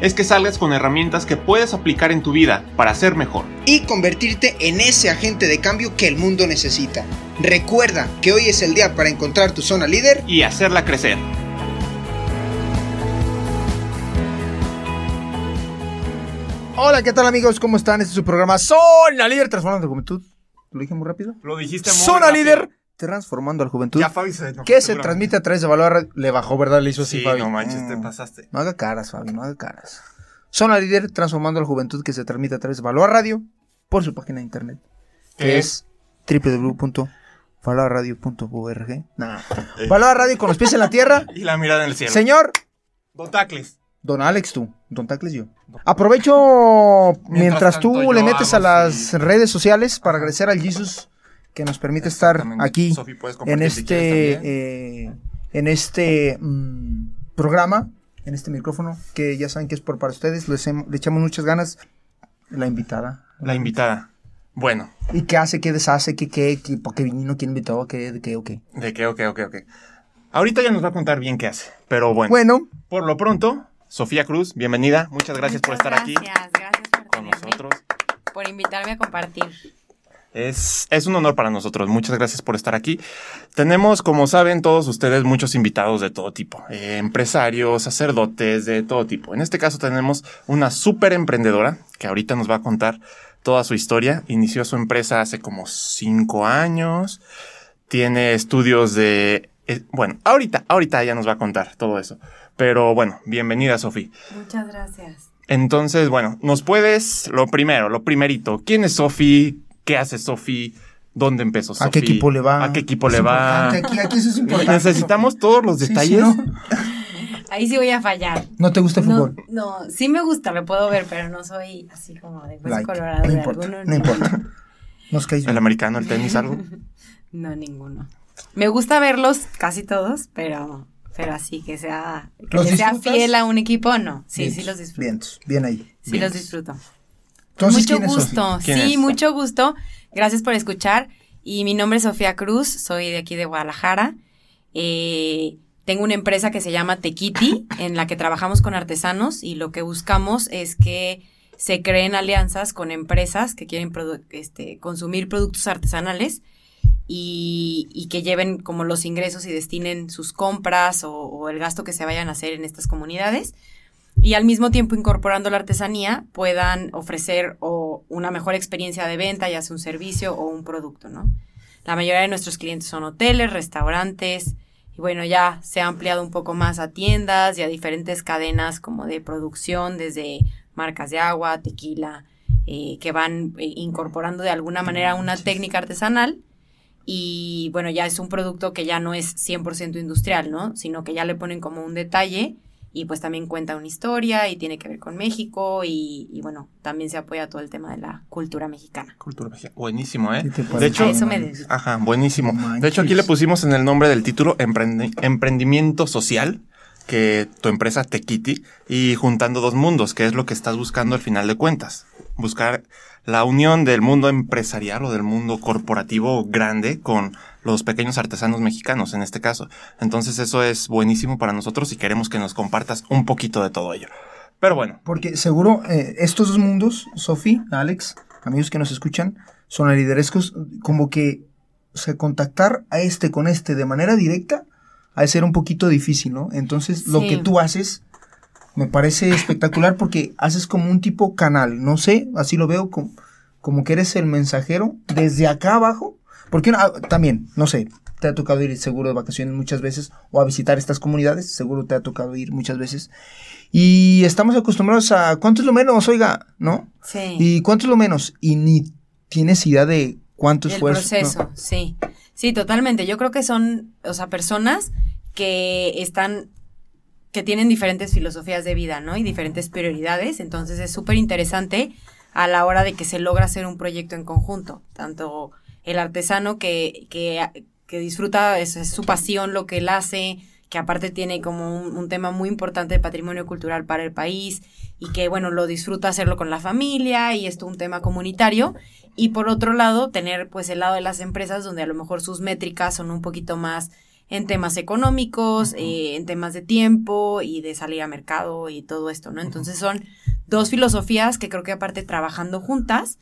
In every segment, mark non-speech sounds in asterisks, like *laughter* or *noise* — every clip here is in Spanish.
es que salgas con herramientas que puedes aplicar en tu vida para ser mejor. Y convertirte en ese agente de cambio que el mundo necesita. Recuerda que hoy es el día para encontrar tu zona líder. Y hacerla crecer. Hola, ¿qué tal amigos? ¿Cómo están? Este es su programa Zona Líder Transformando la Juventud. ¿Lo dije muy rápido? Lo dijiste muy Zona rápido. Líder Transformando a la Juventud. Ya Fabi se que se transmite a través de Valor Radio. Le bajó, ¿verdad? Le hizo así, Sí, Fabi. no manches, te pasaste. No haga caras, Fabi, no haga caras. Zona Líder Transformando a la Juventud que se transmite a través de Valor Radio por su página de internet. Que ¿Qué? es www.valorradio.org. Eh. Valor Radio con los pies en la tierra. *laughs* Y la mirada en el cielo. Señor, Don Tacles. Don Alex, tú. Don Tacles, yo. Aprovecho mientras, tú le metes a las sí. redes sociales para agradecer al Jesus que nos permite estar aquí en este eh, en este mm, programa, en este micrófono, que ya saben que es por para ustedes, les hem- le echamos muchas ganas. La invitada. La invitada. Bueno, ¿Y qué hace? ¿Qué deshace? ¿Qué qué? qué ¿Por qué vino? ¿Quién invitó? ¿Qué? ¿De qué? ¿O qué? de qué, ok, ok, ok. Ahorita ya nos va a contar bien qué hace. Pero bueno, Bueno, por lo pronto, Sofía Cruz, bienvenida. Muchas gracias por estar aquí Gracias, gracias por con tenerme, nosotros. por invitarme a compartir. Es, es un honor para nosotros. Muchas gracias por estar aquí. Tenemos, como saben todos ustedes, muchos invitados de todo tipo. eh, empresarios, sacerdotes, de todo tipo. En este caso tenemos una súper emprendedora que ahorita nos va a contar toda su historia. Inició su empresa hace como cinco años. Tiene estudios de... eh, bueno, ahorita, ahorita ya nos va a contar todo eso. Pero bueno, bienvenida, Sofía. Muchas gracias. Entonces, bueno, nos puedes, lo primero, lo primerito, ¿quién es Sofi? ¿Qué hace Sofi? ¿Dónde empezó Sofi? ¿a qué equipo le va? ¿A qué equipo Es le va? Aquí, aquí eso es *laughs* importante. Necesitamos todos los Sí, sí, detalles. ¿no? *laughs* Ahí sí voy a fallar. ¿No te gusta el fútbol? no, sí me gusta, lo puedo ver, pero no soy así como de Like, colorado no de importa, alguno. no importa. Nos caes El americano, el tenis, algo. *laughs* No, ninguno. Me gusta verlos casi todos, pero, pero así que sea, que ¿Los le sea fiel a un equipo, no. Sí, Vientos, sí los disfruto. vientos, bien ahí. Sí Bien. los disfruto. Entonces, mucho ¿quién es Sofi? gusto. ¿Quién sí, es? mucho gusto. Gracias por escuchar. Y mi nombre es Sofía Cruz, soy de aquí de Guadalajara. Eh, tengo una empresa que se llama Tequiti, *laughs* en la que trabajamos con artesanos y lo que buscamos es que se creen alianzas con empresas que quieren produ- este, consumir productos artesanales y, y que lleven como los ingresos y destinen sus compras o, o el gasto que se vayan a hacer en estas comunidades y al mismo tiempo incorporando la artesanía puedan ofrecer o una mejor experiencia de venta, ya sea un servicio o un producto, ¿no? La mayoría de nuestros clientes son hoteles, restaurantes y bueno, ya se ha ampliado un poco más a tiendas y a diferentes cadenas como de producción, desde marcas de agua, tequila, eh, que van eh, incorporando de alguna manera una técnica artesanal y bueno, ya es un producto que ya no es 100% industrial, ¿no? Sino que ya le ponen como un detalle y pues también cuenta una historia y tiene que ver con México y, y, bueno, también se apoya todo el tema de la cultura mexicana. Cultura mexicana. Buenísimo, ¿eh? Sí te De hecho, A eso me ajá, buenísimo. Manches. De hecho, aquí le pusimos en el nombre del título Emprendi- Emprendimiento Social, que tu empresa Tequiti, y juntando dos mundos, que es lo que estás buscando al final de cuentas. Buscar la unión del mundo empresarial o del mundo corporativo grande con los pequeños artesanos mexicanos, en este caso. Entonces, eso es buenísimo para nosotros y queremos que nos compartas un poquito de todo ello. Pero bueno, Porque seguro eh, estos dos mundos, Sofi, Alex, amigos que nos escuchan, son liderescos, como que, o sea, contactar a este con este de manera directa, ha de ser un poquito difícil, ¿no? Entonces, lo que tú haces me parece espectacular porque haces como un tipo canal, no sé, así lo veo, como, como que eres el mensajero desde acá abajo, porque ah, también, no sé, te ha tocado ir seguro de vacaciones muchas veces o a visitar estas comunidades, seguro te ha tocado ir muchas veces. Y estamos acostumbrados a cuánto es lo menos, oiga, ¿no? Sí. Y cuánto es lo menos. Y ni tienes idea de cuánto el esfuerzo. proceso, ¿no? sí. Sí, totalmente. Yo creo que son, o sea, personas que están, que tienen diferentes filosofías de vida, ¿no? Y diferentes prioridades. Entonces es súper interesante a la hora de que se logra hacer un proyecto en conjunto. Tanto el artesano que, que disfruta, es, su pasión lo que él hace, que aparte tiene como un, un tema muy importante de patrimonio cultural para el país y que, bueno, lo disfruta hacerlo con la familia y esto un tema comunitario. Y por otro lado, tener pues el lado de las empresas donde a lo mejor sus métricas son un poquito más en temas económicos, eh, en temas de tiempo y de salir a mercado y todo esto, ¿no? Entonces son dos filosofías que creo que aparte trabajando juntas,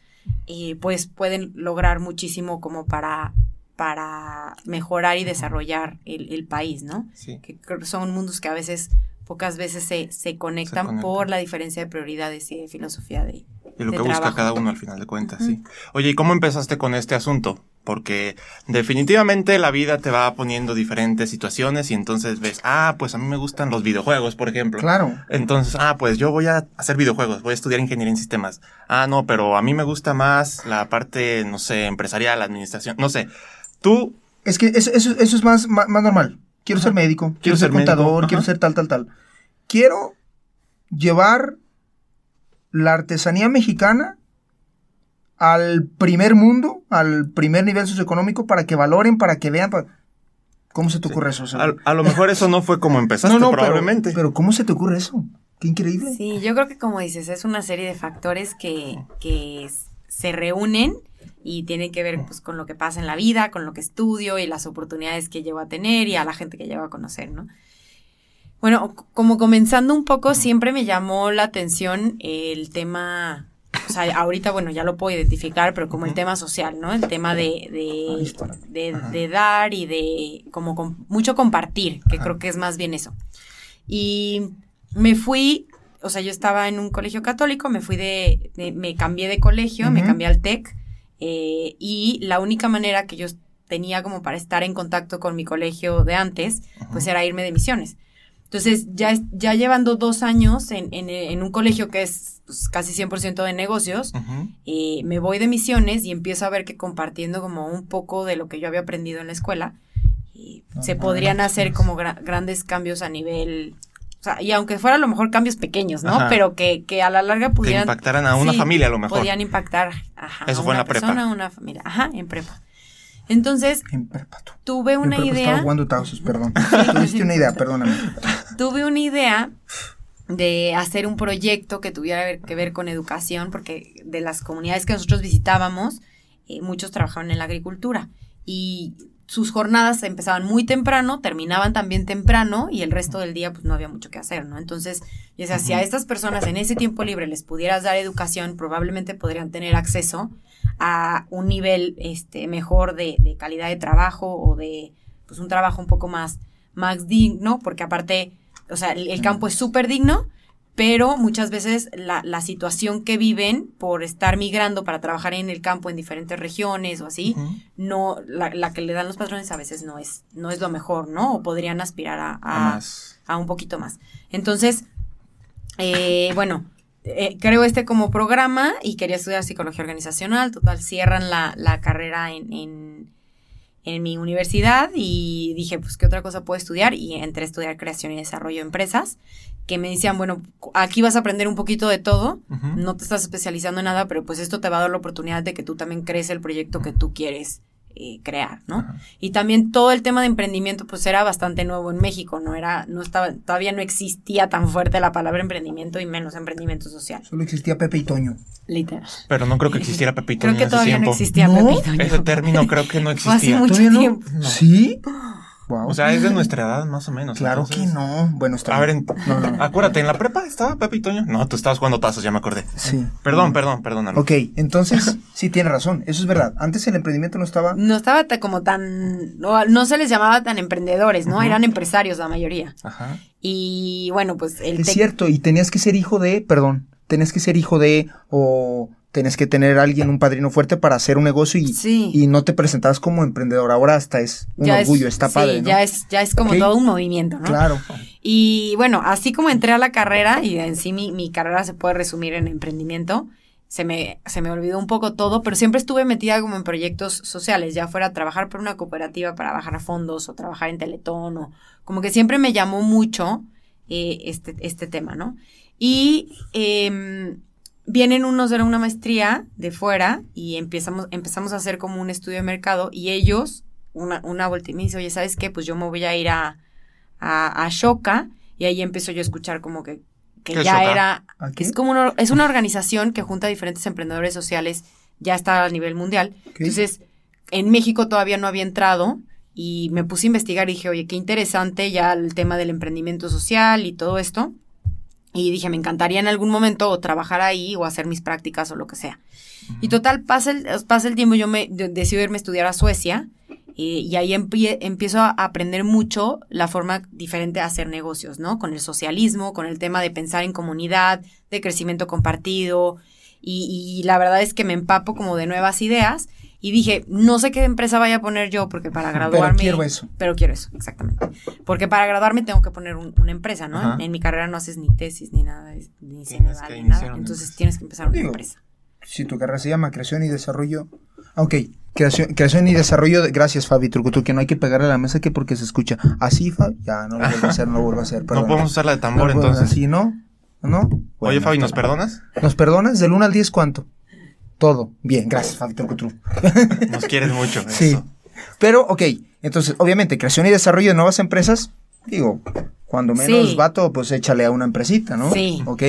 eh, pues pueden lograr muchísimo como para, para mejorar y desarrollar el, el país, ¿no? Sí. Que creo que son mundos que a veces, pocas veces se, se, conectan, conectan. por la diferencia de prioridades y de filosofía de, Y lo que busca cada uno al final de cuentas, sí. Oye, ¿y cómo empezaste con este asunto? Porque definitivamente la vida te va poniendo diferentes situaciones y entonces ves, ah, pues a mí me gustan los videojuegos, por ejemplo. Claro. Entonces, ah, pues yo voy a hacer videojuegos, voy a estudiar ingeniería en sistemas. Ah, no, pero a mí me gusta más la parte, no sé, empresarial, administración, no sé. Tú, Es que eso, eso, eso es más, más, más normal. Quiero ser médico, quiero, Quiero ser ser contador, quiero ser tal, tal, tal. Quiero llevar la artesanía mexicana al primer mundo, al primer nivel socioeconómico, para que valoren, para que vean. ¿Cómo se te ocurre eso? O sea, a, a lo mejor eso no fue como *laughs* empezaste, no, no, probablemente. Pero, ¿cómo se te ocurre eso? Qué increíble. Sí, yo creo que como dices, es una serie de factores que, que se reúnen y tienen que ver pues, con lo que pasa en la vida, con lo que estudio y las oportunidades que llevo a tener y a la gente que llevo a conocer, ¿no? Bueno, como comenzando un poco, siempre me llamó la atención el tema, o sea, ahorita, bueno, ya lo puedo identificar, pero como el tema social, ¿no? El tema de, de, de, dar y de como com- mucho compartir, que Ajá. creo que es más bien eso. Y me fui, o sea, yo estaba en un colegio católico, me fui de, de- me cambié de colegio, me cambié al TEC, eh, y la única manera que yo tenía como para estar en contacto con mi colegio de antes, pues era irme de misiones. Entonces, ya, ya llevando dos años en, en, en un colegio que es pues, casi 100% de negocios, Ujú. eh, me voy de misiones y empiezo a ver que compartiendo como un poco de lo que yo había aprendido en la escuela, No se podrían hacer como gra- grandes cambios a nivel, o sea, y aunque fuera a lo mejor cambios pequeños, ¿no? Ajá. Pero que, que a la larga Que pudieran, impactaran a una sí, familia a lo mejor. podían impactar ajá, Eso a fue en una la prepa. persona, a una familia, ajá, en prepa. Entonces, En tuve En una prepa Estaba idea, jugando perdón. Tuviste una idea, perdóname. tuve una idea de hacer un proyecto que tuviera que ver con educación, porque de las comunidades que nosotros visitábamos, eh, muchos trabajaban en la agricultura y sus jornadas empezaban muy temprano, terminaban también temprano y el resto del día pues no había mucho que hacer, ¿no? Entonces, decía, si a estas personas en ese tiempo libre les pudieras dar educación, probablemente podrían tener acceso a un nivel este, mejor de, de calidad de trabajo o de pues un trabajo un poco más, más digno, porque aparte, o sea, el, el campo es súper digno, pero muchas veces la, la situación que viven por estar migrando para trabajar en el campo en diferentes regiones o así, no, la, la que le dan los patrones a veces no es, no es lo mejor, ¿no? O podrían aspirar a, A a un poquito más. Entonces, eh, bueno, eh, creo este como programa y quería estudiar psicología organizacional. Total, cierran la, la carrera en, en, en mi universidad y dije, pues, ¿qué otra cosa puedo estudiar? Y entré a estudiar creación y desarrollo de empresas, que me decían, bueno, aquí vas a aprender un poquito de todo, no te estás especializando en nada, pero pues esto te va a dar la oportunidad de que tú también crees el proyecto que tú quieres eh, crear, ¿no? Y también todo el tema de emprendimiento, pues era bastante nuevo en México, no era, no estaba, todavía no existía tan fuerte la palabra emprendimiento y menos emprendimiento social. Solo existía Pepe y Toño. Literal. Pero no creo que existiera Pepito *laughs* Creo en que ese todavía tiempo. no existía ¿No? Pepe y Toño. Ese término creo que no *laughs* Fue hace existía. mucho ¿Todavía no? tiempo. *gasps* No. ¿Sí? Wow. O sea, es de nuestra edad más o menos. claro entonces- que no. Bueno, está A ver, en- No, no, no. acuérdate, en la prepa estaba Pepe y Toño. No, tú estabas jugando tazos, ya me acordé. Sí. Perdón, perdón, perdónalo. Ok, entonces sí tiene razón. Eso es verdad. Antes el emprendimiento no estaba. No estaba ta- como tan, no, no se les llamaba tan emprendedores, ¿no? Eran empresarios la mayoría. Ajá. Y bueno, pues el Es cierto, y tenías que ser hijo de, perdón, tenías que ser hijo de, o tenés que tener a alguien, un padrino fuerte para hacer un negocio y, Sí. y no te presentabas como emprendedor. Ahora hasta es un ya es- orgullo, está sí, padre, ¿no? ya es, ya es como Ok. todo un movimiento, ¿no? Claro. Y bueno, así como entré a la carrera, y en sí mi, mi carrera se puede resumir en emprendimiento, se me, se me olvidó un poco todo, pero siempre estuve metida como en proyectos sociales, ya fuera a trabajar por una cooperativa para bajar fondos o trabajar en Teletón, o como que siempre me llamó mucho eh, este, este tema, ¿no? Y em, vienen unos de una maestría de fuera y empezamos, empezamos a hacer como un estudio de mercado y ellos una, una vuelta y me dice, oye, ¿sabes qué? Pues yo me voy a ir a, a, a Shoka y ahí empiezo yo a escuchar como que, que ¿Qué es ya Shoka? era, es como una, es una organización que junta a diferentes emprendedores sociales, ya está a nivel mundial. Entonces, en México todavía no había entrado y me puse a investigar y dije, oye, qué interesante ya el tema del emprendimiento social y todo esto. Y dije, me encantaría en algún momento o trabajar ahí o hacer mis prácticas o lo que sea. Y total, pasa el, pasa el tiempo, yo me de- decido irme a estudiar a Suecia eh, y ahí empie- empiezo a aprender mucho la forma diferente de hacer negocios, ¿no? Con el socialismo, con el tema de pensar en comunidad, de crecimiento compartido y, y la verdad es que me empapo como de nuevas ideas y dije, no sé qué empresa vaya a poner yo porque para Pero graduarme... quiero eso. Pero quiero eso, exactamente. Porque para graduarme tengo que poner un- una empresa, ¿no? En, en mi carrera no haces ni tesis ni nada, ni Tienes CNEVAL, que ni iniciar nada. Entonces empresa. tienes que empezar una Digo, empresa. Si tu carrera se llama creación y desarrollo. Ah, Ok, creación, creación y desarrollo. de- gracias, Fabi Trucutu, que no hay que pegarle a la mesa que porque se escucha. Así, Fabi. Ya, no lo vuelvo a hacer, no lo vuelvo a hacer. No podemos usar la de tambor No, entonces. Así, ¿no? ¿No? Oye, Fabi, ¿nos perdonas? ¿Nos perdonas? ¿Del 1 al 10 cuánto? Todo. Bien, gracias, Fabi Trucutu. *laughs* Nos quieres mucho. Sí. eso. Pero, ok, entonces, obviamente, creación y desarrollo de nuevas empresas, digo, cuando menos Sí. vato, pues échale a una empresita, ¿no? Sí. Ok.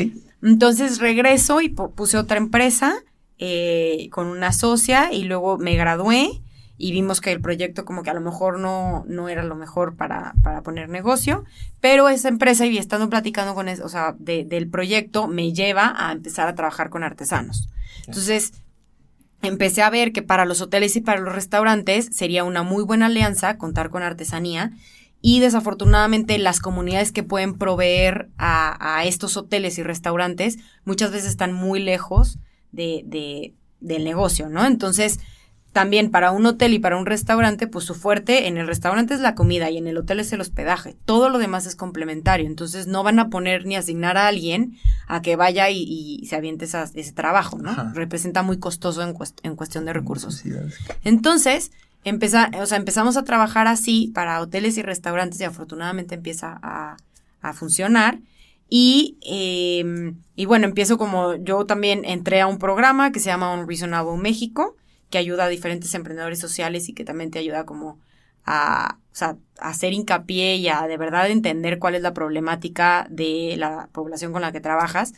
Entonces regreso y pu- puse otra empresa eh, con una socia y luego me gradué y vimos que el proyecto como que a lo mejor no, no era lo mejor para, para poner negocio, pero esa empresa y estando platicando con eso, o sea, de- del proyecto me lleva a empezar a trabajar con artesanos. Entonces, empecé a ver que para los hoteles y para los restaurantes sería una muy buena alianza contar con artesanía y desafortunadamente las comunidades que pueden proveer a, a estos hoteles y restaurantes muchas veces están muy lejos de, de- del negocio, ¿no? Entonces, también para un hotel y para un restaurante, pues su fuerte en el restaurante es la comida y en el hotel es el hospedaje. Todo lo demás es complementario. Entonces no van a poner ni asignar a alguien a que vaya y, y se aviente ese trabajo, ¿no? Ajá. Representa muy costoso en, cuest- en cuestión de recursos. Entonces, empeza- o sea, empezamos a trabajar así para hoteles y restaurantes y afortunadamente empieza a, a funcionar. Y, eh, y bueno, empiezo como yo también entré a un programa que se llama Unreasonable México, que ayuda a diferentes emprendedores sociales y que también te ayuda como a, o sea, a hacer hincapié y a de verdad entender cuál es la problemática de la población con la que trabajas.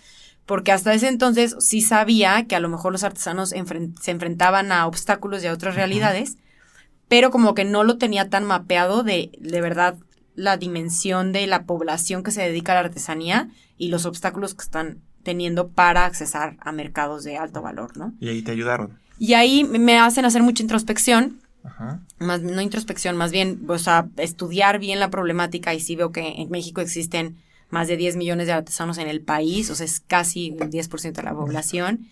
Porque hasta ese entonces sí sabía que a lo mejor los artesanos enfren- se enfrentaban a obstáculos y a otras realidades, pero como que no lo tenía tan mapeado de, de verdad, la dimensión de la población que se dedica a la artesanía y los obstáculos que están teniendo para accesar a mercados de alto valor, ¿no? Y ahí te ayudaron. Y ahí me hacen hacer mucha introspección, Ajá. más no introspección, más bien, o sea, estudiar bien la problemática y sí veo que en México existen más de 10 millones de artesanos en el país, o sea, es casi el 10% de la población.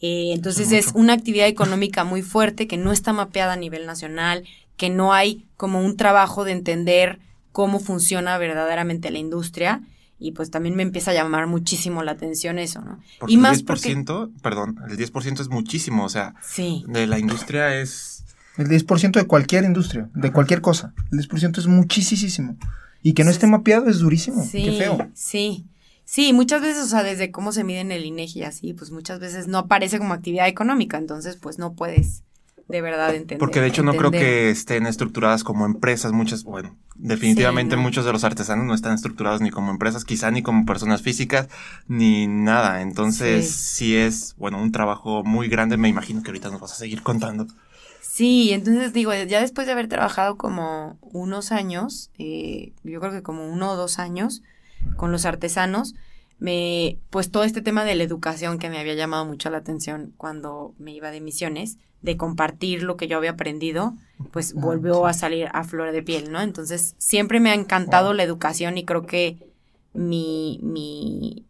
Eh, entonces Es una actividad económica muy fuerte que no está mapeada a nivel nacional, que no hay como un trabajo de entender cómo funciona verdaderamente la industria y pues también me empieza a llamar muchísimo la atención eso, ¿no? Porque y más el porque 10%, perdón, el 10% es muchísimo. O sea, sí, de la industria es. El 10% de cualquier industria, de cualquier cosa. El 10% es muchísimo. Y que no Sí. esté mapeado es durísimo. Sí, Qué feo. Sí. Sí, muchas veces, o sea, desde cómo se mide en el INEGI y así, pues muchas veces no aparece como actividad económica, entonces pues no puedes de verdad entender. Porque de hecho no creo que estén estructuradas como empresas. Muchas, bueno, definitivamente Sí, no. muchos de los artesanos no están estructurados ni como empresas, quizá ni como personas físicas, ni nada. Entonces, Sí. sí, es, bueno, un trabajo muy grande. Me imagino que ahorita nos vas a seguir contando. Sí, entonces digo, ya después de haber trabajado como unos años, eh, yo creo que como uno o dos años con los artesanos, me, pues todo este tema de la educación que me había llamado mucho la atención cuando me iba de misiones, de compartir lo que yo había aprendido, pues Ah, volvió a salir a flor de piel, ¿no? Entonces siempre me ha encantado Wow. la educación y creo que mi, mi,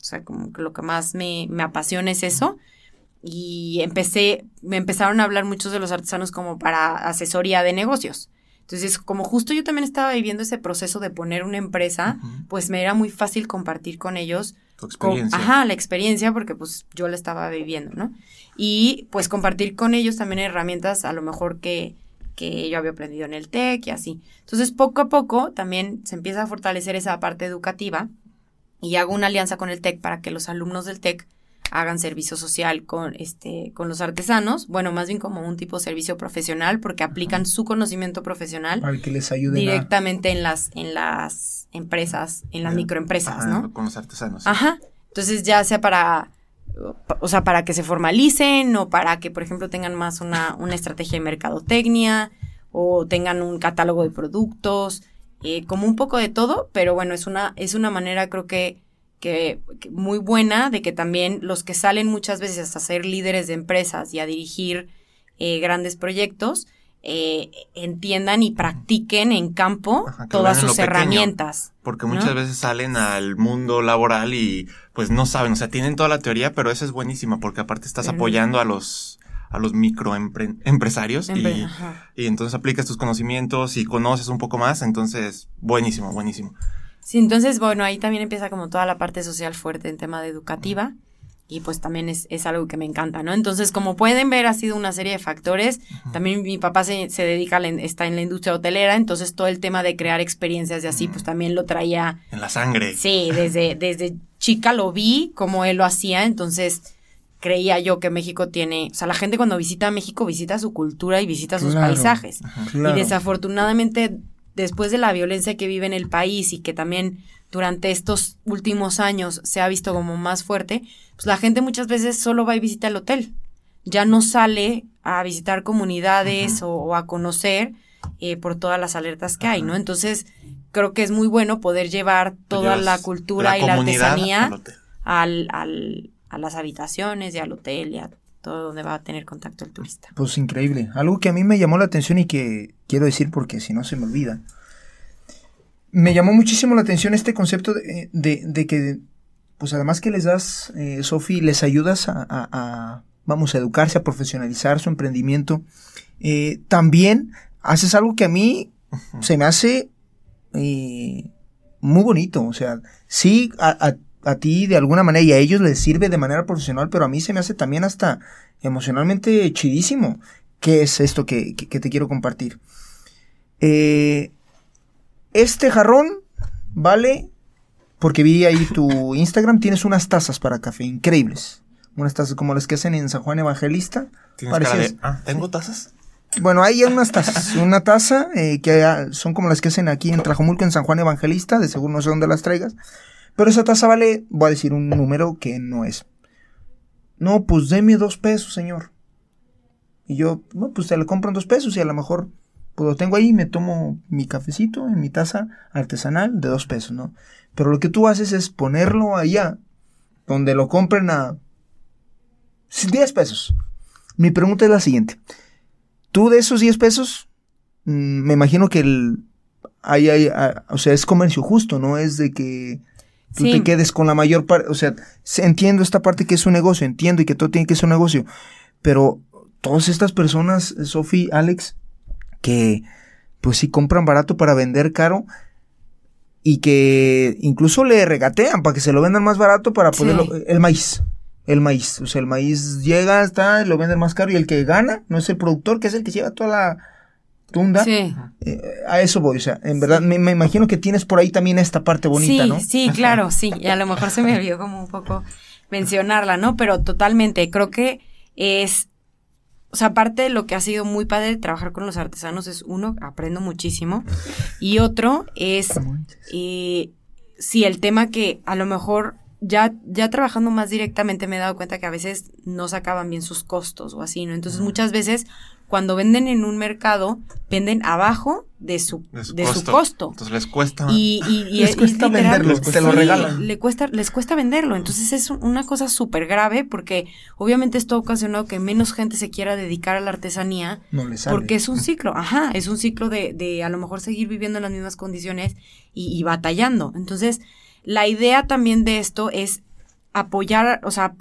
o sea, como que lo que más me, me apasiona es eso. Y empecé, me empezaron a hablar muchos de los artesanos como para asesoría de negocios. Entonces, como justo yo también estaba viviendo ese proceso de poner una empresa, pues me era muy fácil compartir con ellos Tu experiencia. ajá, la experiencia, porque pues yo la estaba viviendo, ¿no? Y pues compartir con ellos también herramientas a lo mejor que, que yo había aprendido en el TEC y así. Entonces, poco a poco también se empieza a fortalecer esa parte educativa y hago una alianza con el TEC para que los alumnos del TEC hagan servicio social con, este, con los artesanos, bueno, más bien como un tipo de servicio profesional, porque aplican su conocimiento profesional Para que les a- directamente en las, en las empresas, en las microempresas, Ajá, ¿no? Con los artesanos. Ajá. Entonces, ya sea para, o sea, para que se formalicen o para que, por ejemplo, tengan más una, una estrategia de mercadotecnia o tengan un catálogo de productos, eh, como un poco de todo, pero bueno, es una, es una manera creo que, que, que muy buena de que también los que salen muchas veces a ser líderes de empresas y a dirigir eh, grandes proyectos, eh, entiendan y practiquen en campo Ajá, todas sus pequeño. herramientas. Porque ¿no? muchas veces salen al mundo laboral y pues no saben, o sea, tienen toda la teoría, pero eso es buenísima porque aparte estás Pero- apoyando a los a los microempresarios Empre- y, y entonces aplicas tus conocimientos y conoces un poco más, entonces buenísimo, buenísimo. Sí, entonces, bueno, ahí también empieza como toda la parte social fuerte en tema de educativa y pues también es, es algo que me encanta, ¿no? Entonces, como pueden ver, ha sido una serie de factores. También mi papá se, se dedica, a la está en la industria hotelera, entonces todo el tema de crear experiencias y así, pues también lo traía, En la sangre. sí, desde, desde chica lo vi como él lo hacía, entonces creía yo que México tiene, o sea, la gente cuando visita México visita su cultura y visita sus Claro. paisajes. Claro. Y desafortunadamente, después de la violencia que vive en el país y que también durante estos últimos años se ha visto como más fuerte, pues la gente muchas veces solo va y visita el hotel. Ya no sale a visitar comunidades o, o a conocer eh, por todas las alertas que hay, ¿no? Entonces, creo que es muy bueno poder llevar toda llevas la cultura y la artesanía al, al- a las habitaciones y al hotel y a todo donde va a tener contacto el turista. Pues increíble. Algo que a mí me llamó la atención y que quiero decir porque si no se me olvida. Me llamó muchísimo la atención este concepto de, de- de que, pues además que les das, eh, Sofi, les ayudas a, a- a, vamos, a educarse, a profesionalizar su emprendimiento. eh, también haces algo que a mí se me hace eh, muy bonito. O sea, sí, a, a- ti de alguna manera y a ellos les sirve de manera profesional, pero a mí se me hace también hasta emocionalmente chidísimo. ¿Qué es esto que, que- que te quiero compartir? Eh, este jarrón vale, porque vi ahí tu *laughs* Instagram, tienes unas tazas para café increíbles. Unas tazas como las que hacen en San Juan Evangelista. De, ah, ¿tengo tazas? Bueno, hay unas tazas. *laughs* Una taza eh, que ah, son como las que hacen aquí en Trajomulco, en San Juan Evangelista. De seguro no sé dónde las traigas. Pero esa taza vale, voy a decir un número que no es. No, pues deme dos pesos, señor. Y yo, no, pues te la compro en dos pesos y a lo mejor, pues lo tengo ahí y me tomo mi cafecito en mi taza artesanal de dos pesos, ¿no? Pero lo que tú haces es ponerlo allá, donde lo compren a 10 pesos. Mi pregunta es la siguiente. Tú de esos 10 pesos, mm, me imagino que el, hay, hay, ah, o sea, es comercio justo, ¿no? Es de que tú Sí. te quedes con la mayor parte, o sea, se- entiendo esta parte que es un negocio, entiendo y que todo tiene que ser un negocio, pero todas estas personas, Sofi, Alex, que pues sí compran barato para vender caro y que incluso le regatean para que se lo vendan más barato para Sí. poderlo, el maíz. El maíz, o sea, el maíz llega, está, lo venden más caro y el que gana no es el productor, que es el que lleva toda la tunda. Sí. Eh, a eso voy, o sea, en verdad me, me imagino que tienes por ahí también esta parte bonita, sí, ¿no? Sí, claro, sí. Y a lo mejor se me *laughs* olvidó como un poco mencionarla, ¿no? Pero totalmente, creo que es, o sea, aparte de lo que ha sido muy padre trabajar con los artesanos es uno, aprendo muchísimo. Y otro es, eh, sí, el tema que a lo mejor ya, ya trabajando más directamente me he dado cuenta que a veces no sacaban bien sus costos o así, ¿no? Entonces muchas veces cuando venden en un mercado, venden abajo de su, De su, de su costo. Entonces les cuesta. Y, y, y- *laughs* Les y cuesta literal, venderlo, te lo regalan. le cuesta, les cuesta venderlo. Entonces es un- una cosa súper grave porque obviamente esto ha ocasionado que menos gente se quiera dedicar a la artesanía No le sale. porque es un ciclo, ajá, es un ciclo de, de a lo mejor seguir viviendo en las mismas condiciones y, y batallando. Entonces, la idea también de esto es apoyar, o sea,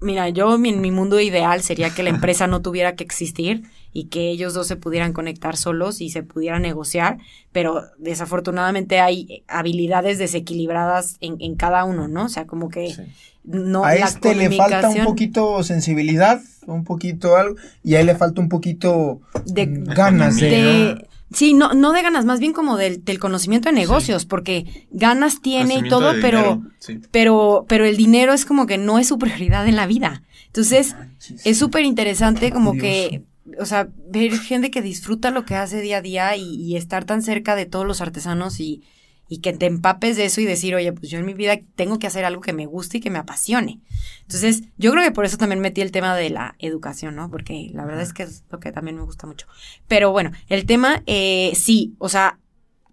mira, yo mi, mi mundo ideal sería que la empresa no tuviera que existir y que ellos dos se pudieran conectar solos y se pudieran negociar, pero desafortunadamente hay habilidades desequilibradas en, en cada uno, ¿no? O sea, como que Sí. no a la este le falta un poquito sensibilidad, un poquito algo, y a él le falta un poquito de, ganas de, de, Sí, no, no de ganas, más bien como del, del conocimiento de negocios, porque ganas tiene y todo, pero, dinero, sí. pero, pero el dinero es como que no es su prioridad en la vida. Entonces, es súper interesante como que, o sea, ver gente que disfruta lo que hace día a día y, y estar tan cerca de todos los artesanos y, y que te empapes de eso y decir, oye, pues yo en mi vida tengo que hacer algo que me guste y que me apasione. Entonces, yo creo que por eso también metí el tema de la educación, ¿no? Porque la verdad es que es lo que también me gusta mucho. Pero bueno, el tema, eh, sí, o sea,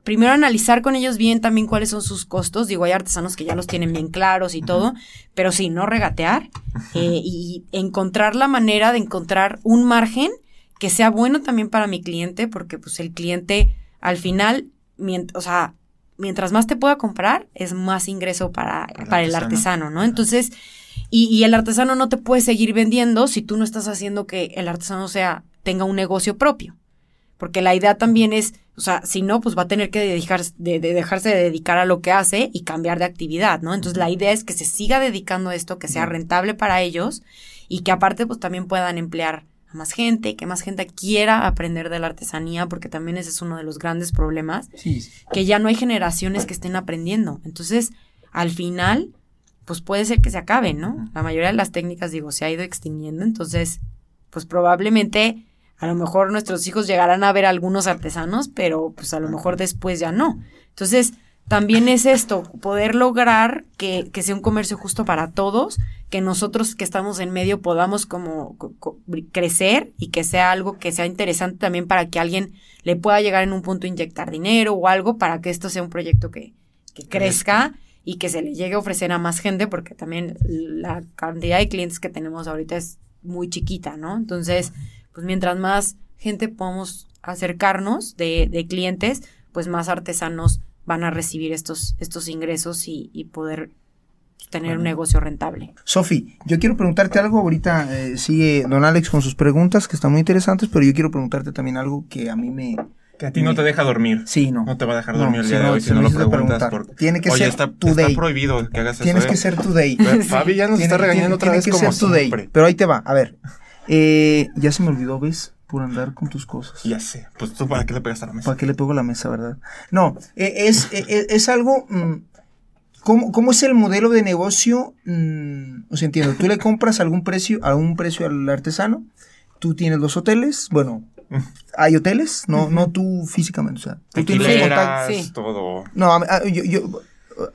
primero analizar con ellos bien también cuáles son sus costos. Digo, hay artesanos que ya los tienen bien claros y todo, pero sí, no regatear eh, y encontrar la manera de encontrar un margen que sea bueno también para mi cliente, porque pues el cliente al final, o sea, mientras más te pueda comprar, es más ingreso para, Para el para el artesano. ¿no? Entonces, y, y el artesano no te puede seguir vendiendo si tú no estás haciendo que el artesano sea, tenga un negocio propio. Porque la idea también es, o sea, si no, pues va a tener que de dejarse de dedicar a lo que hace y cambiar de actividad, ¿no? Entonces la idea es que se siga dedicando a esto, que sea rentable para ellos y que aparte pues también puedan emplear a más gente, que más gente quiera aprender de la artesanía, porque también ese es uno de los grandes problemas, Sí, que ya no hay generaciones que estén aprendiendo. Entonces, al final, pues puede ser que se acaben, ¿no? La mayoría de las técnicas, digo, se ha ido extinguiendo, entonces, pues probablemente a lo mejor nuestros hijos llegarán a ver algunos artesanos, pero pues a lo mejor después ya no. Entonces, también es esto, poder lograr que, que sea un comercio justo para todos, que nosotros que estamos en medio podamos como co- co- crecer y que sea algo que sea interesante también para que alguien le pueda llegar en un punto a inyectar dinero o algo para que esto sea un proyecto que, que crezca y que se le llegue a ofrecer a más gente, porque también la cantidad de clientes que tenemos ahorita es muy chiquita, ¿no? Entonces, pues mientras más gente podamos acercarnos de, de clientes, pues más artesanos van a recibir estos, estos ingresos y, y poder tener un negocio rentable. Sofi, yo quiero preguntarte algo. Ahorita eh, sigue don Alex con sus preguntas, que están muy interesantes, pero yo quiero preguntarte también algo que a mí me. Que a ti no te deja dormir. Sí, no. No te va a dejar No, dormir el si día de hoy si no lo preguntas. preguntar. porque- Tiene que Oye, ser está, today. está prohibido que hagas Tienes eso. que ¿eh? ser today. Fabi ya nos Tiene- está regañando tiene- otra tiene vez que como ser today. siempre. Pero ahí te va, a ver. Eh, ya se me olvidó, ¿ves? Por andar con tus cosas. Ya sé. Pues tú, ¿para qué le pegas a la mesa? ¿Para qué le pego la mesa, verdad? No, eh, es, eh, eh, es algo. mm, ¿cómo, cómo es el modelo de negocio? Mm, o sea, entiendo, tú le compras algún precio, algún precio al artesano, tú tienes los hoteles, bueno, hay hoteles, no, no tú físicamente, o sea, tú tienes. Tequileras, Sí. todo. No, a- a- yo, yo-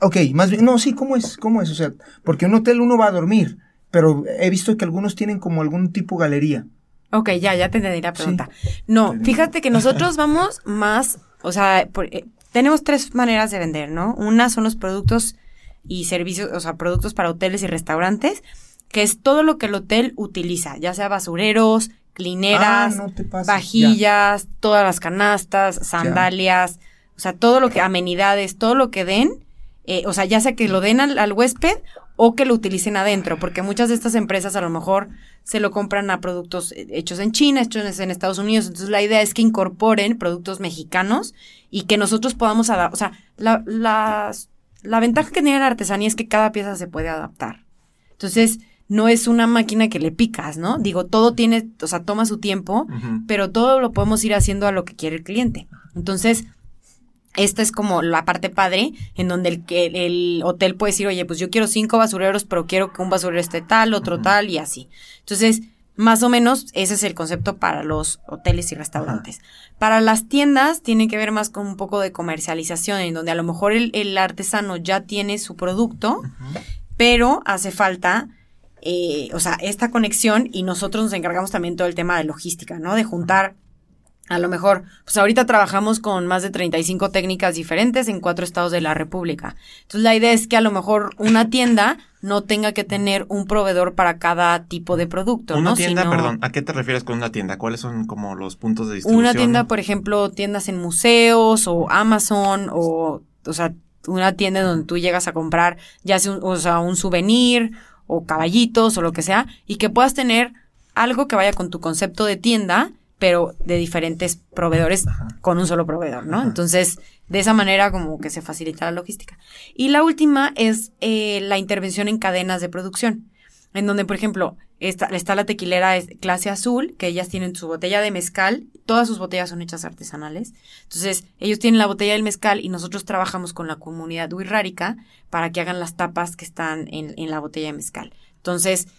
ok, más bien, no, sí, ¿cómo es? ¿Cómo es? O sea, porque en un hotel uno va a dormir, pero he visto que algunos tienen como algún tipo galería. Ok, ya, ya te entendí la pregunta. No, fíjate que nosotros vamos *laughs* más, o sea, por- eh, tenemos tres maneras de vender, ¿no? Una son los productos y servicios, o sea, productos para hoteles y restaurantes, que es todo lo que el hotel utiliza, ya sea basureros, clineras, Ah, no te pases, vajillas, todas las canastas, sandalias, o sea, todo lo que, amenidades, todo lo que den, eh, o sea, ya sea que lo den al, al huésped o que lo utilicen adentro, porque muchas de estas empresas a lo mejor se lo compran a productos eh, hechos en China, hechos en Estados Unidos, entonces la idea es que incorporen productos mexicanos y que nosotros podamos adaptar, o sea, la, las- la ventaja que tiene la artesanía es que cada pieza se puede adaptar. Entonces, no es una máquina que le picas, ¿no? Digo, todo tiene, o sea, toma su tiempo, pero todo lo podemos ir haciendo a lo que quiere el cliente. Entonces, esta es como la parte padre, en donde el, hotel puede decir, oye, pues yo quiero cinco basureros, pero quiero que un basurero esté tal, otro tal y así. Entonces, más o menos, ese es el concepto para los hoteles y restaurantes. Para las tiendas, tiene que ver más con un poco de comercialización, en donde a lo mejor el, el artesano ya tiene su producto, pero hace falta, eh, o sea, esta conexión y nosotros nos encargamos también todo el tema de logística, ¿no? De juntar, a lo mejor, pues ahorita trabajamos con más de 35 técnicas diferentes en cuatro estados de la República. Entonces la idea es que a lo mejor una tienda no tenga que tener un proveedor para cada tipo de producto, Una ¿no? tienda, Sino- perdón, ¿a qué te refieres con una tienda? ¿Cuáles son como los puntos de distribución? Una tienda, por ejemplo, tiendas en museos o Amazon o, o sea, una tienda donde tú llegas a comprar ya sea un, o sea, un souvenir o caballitos o lo que sea y que puedas tener algo que vaya con tu concepto de tienda, pero de diferentes proveedores con un solo proveedor, ¿no? Ajá. Entonces, de esa manera como que se facilita la logística. Y la última es eh, la intervención en cadenas de producción, en donde, por ejemplo, está, está la tequilera es clase azul, que ellas tienen su botella de mezcal todas sus botellas son hechas artesanales. Entonces, ellos tienen la botella del mezcal y nosotros trabajamos con la comunidad wixárika para que hagan las tapas que están en, en la botella de mezcal. Entonces,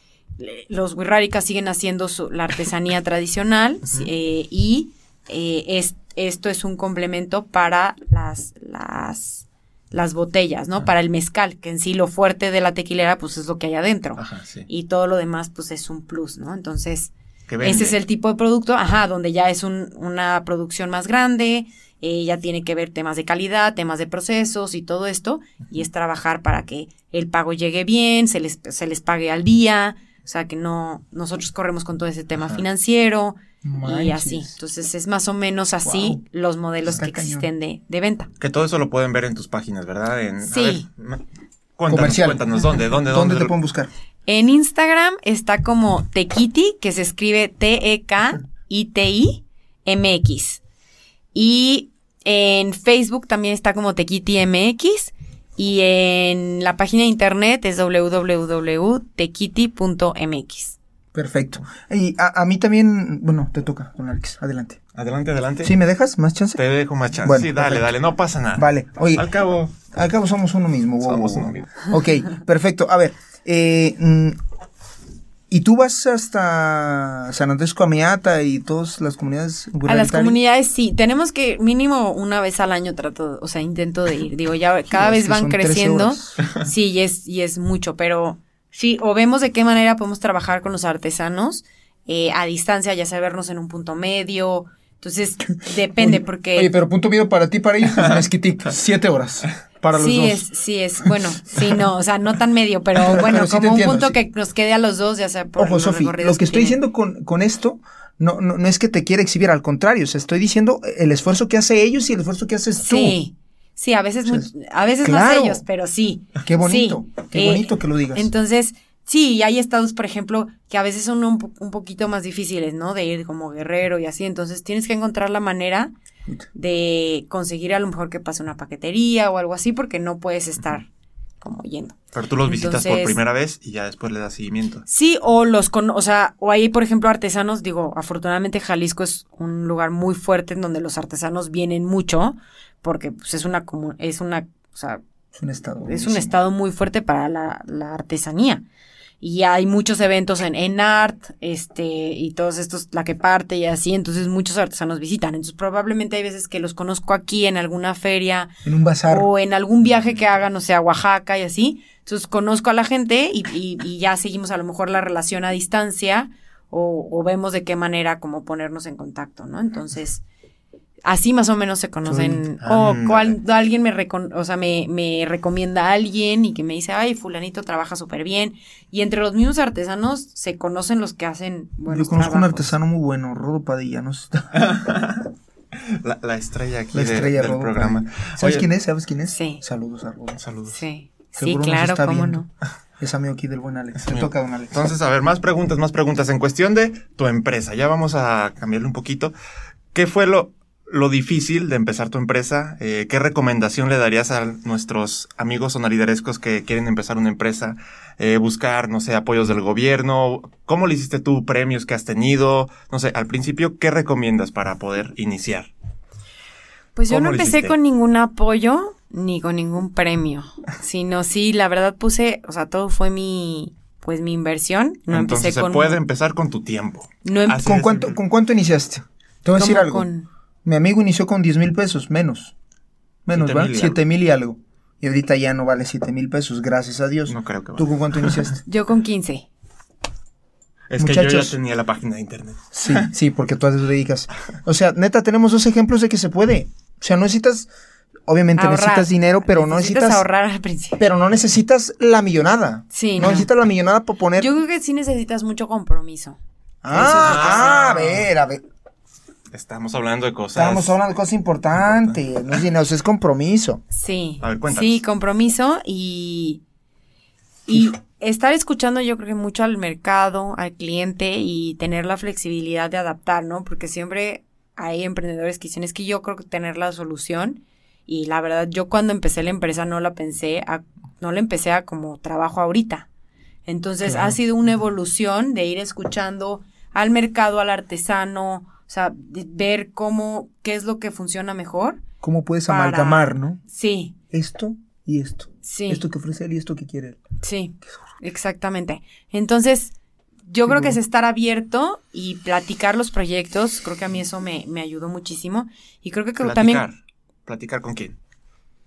los wixárikas siguen haciendo su- la artesanía *laughs* tradicional eh, y eh, es- esto es un complemento para las, las, las botellas, ¿no? Para el mezcal, que en sí lo fuerte de la tequilera, pues es lo que hay adentro. Ajá, sí. Y todo lo demás, pues es un plus, ¿no? Entonces, ese es el tipo de producto, ajá, donde ya es un- una producción más grande, eh, ya tiene que ver temas de calidad, temas de procesos y todo esto, y es trabajar para que el pago llegue bien, se les, se les pague al día, o sea, que no, nosotros corremos con todo ese tema Ajá. financiero y así. Entonces es más o menos así Wow. los modelos Está que cañón. existen de, de venta. Que todo eso lo pueden ver en tus páginas, ¿verdad? En, a Sí. ver, cuéntanos, Comercial. cuéntanos, ¿dónde? ¿Dónde? ¿Dónde te pueden buscar? En Instagram está como Tequiti, que se escribe T-E-K-I-T-I MX. Y en Facebook también está como Tequiti MX. Y en la página de internet es www.tequiti.mx. Perfecto. Y a, a mí también, bueno, te toca, don Alex. Adelante. Adelante, adelante. ¿Sí me dejas más chance? Te dejo más chance. Bueno, sí, dale, perfecto. dale, no pasa nada. Vale. Oye, Al cabo, al cabo somos uno mismo. wow, Somos wow, uno wow. mismo. Ok, perfecto. A ver, eh, mm, ¿y tú vas hasta San Andrés Coamiata y todas las comunidades? A las comunidades sí, tenemos que mínimo una vez al año trato, o sea, intento de ir. Digo, ya cada es vez que van son 13 creciendo. *laughs* Sí, y es, y es mucho, pero sí, o vemos de qué manera podemos trabajar con los artesanos eh, a distancia, ya sea vernos en un punto medio. Entonces, *laughs* depende, Oye, porque Oye, pero punto medio para ti, para ellos, pues Mezquitic, *laughs* siete horas para los sí dos. es, sí es, bueno, sí, no, o sea, no tan medio, pero *laughs* bueno, pero sí te como un entiendo, punto sí. que nos quede a los dos, ya sea por Ojo, Sofi, lo que estoy tienen. diciendo con, con esto no, no, no es que te quiera exhibir, al contrario, o sea, estoy diciendo el esfuerzo que hace ellos y el esfuerzo que haces tú. Sí, sí, a veces, O sea, a veces ellos, pero sí. Qué bonito, qué eh, bonito que lo digas. Entonces, sí, y hay estados, por ejemplo, que a veces son un, un poquito más difíciles, ¿no? De ir como guerrero y así. Entonces, tienes que encontrar la manera de conseguir a lo mejor que pase una paquetería o algo así, porque no puedes estar como yendo. pero tú los visitas por primera vez y ya después le das seguimiento. Sí, o los con, o sea, o hay, por ejemplo, artesanos, digo, afortunadamente Jalisco es un lugar muy fuerte en donde los artesanos vienen mucho, porque pues es una es una, o sea, es un estado. es un estado muy fuerte para la, la artesanía. Y hay muchos eventos en, en art, este, y todos estos, la que parte y así, entonces muchos artesanos visitan. Entonces probablemente hay veces que los conozco aquí en alguna feria En un bazar. o en algún viaje que hagan, o sea, a Oaxaca y así. Entonces conozco a la gente y, y- y ya seguimos a lo mejor la relación a distancia o, o vemos de qué manera como ponernos en contacto, ¿no? Entonces, así más o menos se conocen. O cuando alguien me, recon- o sea, me, me recomienda a alguien y que me dice, ay, fulanito trabaja súper bien. Y entre los mismos artesanos se conocen los que hacen buenos Yo conozco un trabajos. artesano muy bueno, Rodo Padilla, no sé. *laughs* La, la estrella aquí La de- estrella del Rodo programa. Padilla. ¿Sabes Oye, quién es? ¿Sabes quién es? Sí. Saludos a Rodo. Saludos. Sí, sí, claro, está cómo viendo. no. *laughs* Es amigo aquí del buen Alex. Te amigo. toca, don Alex. Entonces, a ver, más preguntas, más preguntas. En cuestión de tu empresa, ya vamos a cambiarle un poquito. ¿Qué fue lo, lo difícil de empezar tu empresa? Eh, ¿Qué recomendación le darías a nuestros amigos sonariderescos que quieren empezar una empresa? Eh, buscar, no sé, apoyos del gobierno. ¿Cómo le hiciste tú? ¿Premios que has tenido? No sé, al principio, ¿qué recomiendas para poder iniciar? Pues yo ¿Cómo no empecé con ningún apoyo ni con ningún premio, sino sí, la verdad puse, o sea, todo fue mi, pues mi inversión. No Entonces, empecé se con. puede empezar con tu tiempo. No em- Así ¿Con cuánto. ¿Con cuánto iniciaste? Te voy a decir algo. con- Mi amigo inició con 10 mil pesos, menos. Menos, Siete ¿va? mil y 7 mil y algo. Y ahorita ya no vale 7 mil pesos, gracias a Dios. No creo que ¿Tú vaya. con cuánto iniciaste? *laughs* Yo con 15. Es que yo ya tenía la página de internet. Sí, sí, porque tú te dedicas. O sea, neta, tenemos dos ejemplos de que se puede. O sea, no necesitas, obviamente Ahorrar. necesitas dinero, pero no necesitas, ahorrar al principio. pero no necesitas la millonada. Sí, no, no. necesitas la millonada para poner. Yo creo que sí necesitas mucho compromiso. ah, ah, a ver, a ver. Estamos hablando de cosas. Estábamos hablando de cosas importantes. No es dinero, es compromiso. Sí. A ver, cuéntanos. sí, compromiso y. Y estar escuchando, yo creo que mucho al mercado, al cliente y tener la flexibilidad de adaptar, ¿no? Porque siempre hay emprendedores que dicen, es que yo creo que tener la solución. Y la verdad, yo cuando empecé la empresa no la pensé, a, no la empecé a como trabajo ahorita. Entonces Claro. ha sido una evolución de ir escuchando al mercado, al artesano, O sea, ver cómo, qué es lo que funciona mejor. ¿Cómo puedes Para- amalgamar, no? Sí, Esto y esto. sí. Esto que ofrece él y esto que quiere él. Sí, exactamente. Entonces, yo creo que es estar abierto y platicar los proyectos. Creo que a mí eso me, me ayudó muchísimo. Y creo que, creo Platicar. también, ¿Platicar con quién?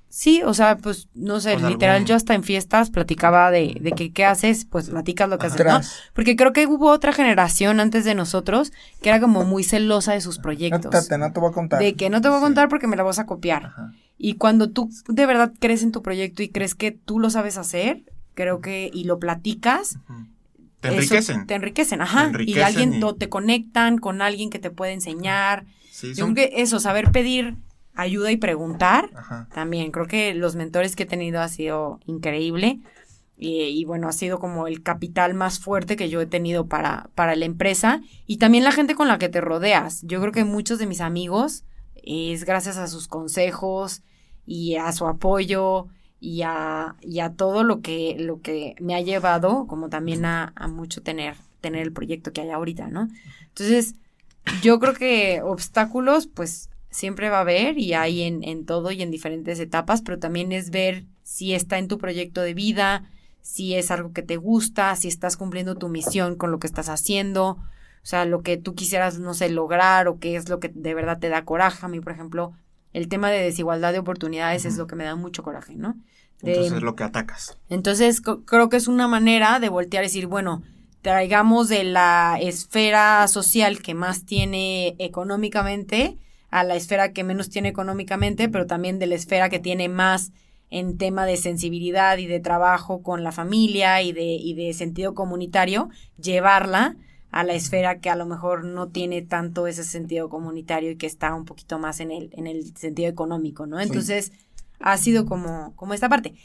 Sí, o sea, pues, no sé, Con literal, algún- yo hasta en fiestas platicaba de, de que qué haces, pues platicas lo que haces, ¿no? Porque creo que hubo otra generación antes de nosotros que era como muy celosa de sus No proyectos. te, no te voy a contar. De que no te voy a Sí. contar porque me la vas a copiar. Ajá. Y cuando tú de verdad crees en tu proyecto y crees que tú lo sabes hacer, creo que, y lo platicas. Te eso enriquecen. Te enriquecen, ajá. Te enriquecen y alguien y- o te conectan con alguien que te puede enseñar. Sí, Yo son- creo que eso, saber pedir ayuda y preguntar, Ajá. también. Creo que los mentores que he tenido ha sido increíble. Y, y bueno, ha sido como el capital más fuerte que yo he tenido para, para la empresa. Y también la gente con la que te rodeas. Yo creo que muchos de mis amigos es gracias a sus consejos y a su apoyo y a, y a todo lo que, lo que me ha llevado, como también a, a mucho tener, tener el proyecto que hay ahorita, ¿no? Entonces, yo creo que obstáculos, pues siempre va a haber y hay en, en todo y en diferentes etapas, pero también es ver si está en tu proyecto de vida, si es algo que te gusta, si estás cumpliendo tu misión con lo que estás haciendo, o sea, lo que tú quisieras, no sé, lograr o qué es lo que de verdad te da coraje. A mí, por ejemplo, el tema de desigualdad de oportunidades es lo que me da mucho coraje, ¿no? De- Entonces es lo que atacas. entonces, creo que es una manera de voltear y decir, bueno, traigamos de la esfera social que más tiene económicamente a la esfera que menos tiene económicamente, pero también de la esfera que tiene más en tema de sensibilidad y de trabajo con la familia y de, y de sentido comunitario, llevarla a la esfera que a lo mejor no tiene tanto ese sentido comunitario y que está un poquito más en el, en el sentido económico, ¿no? Entonces, ha sido como, como esta parte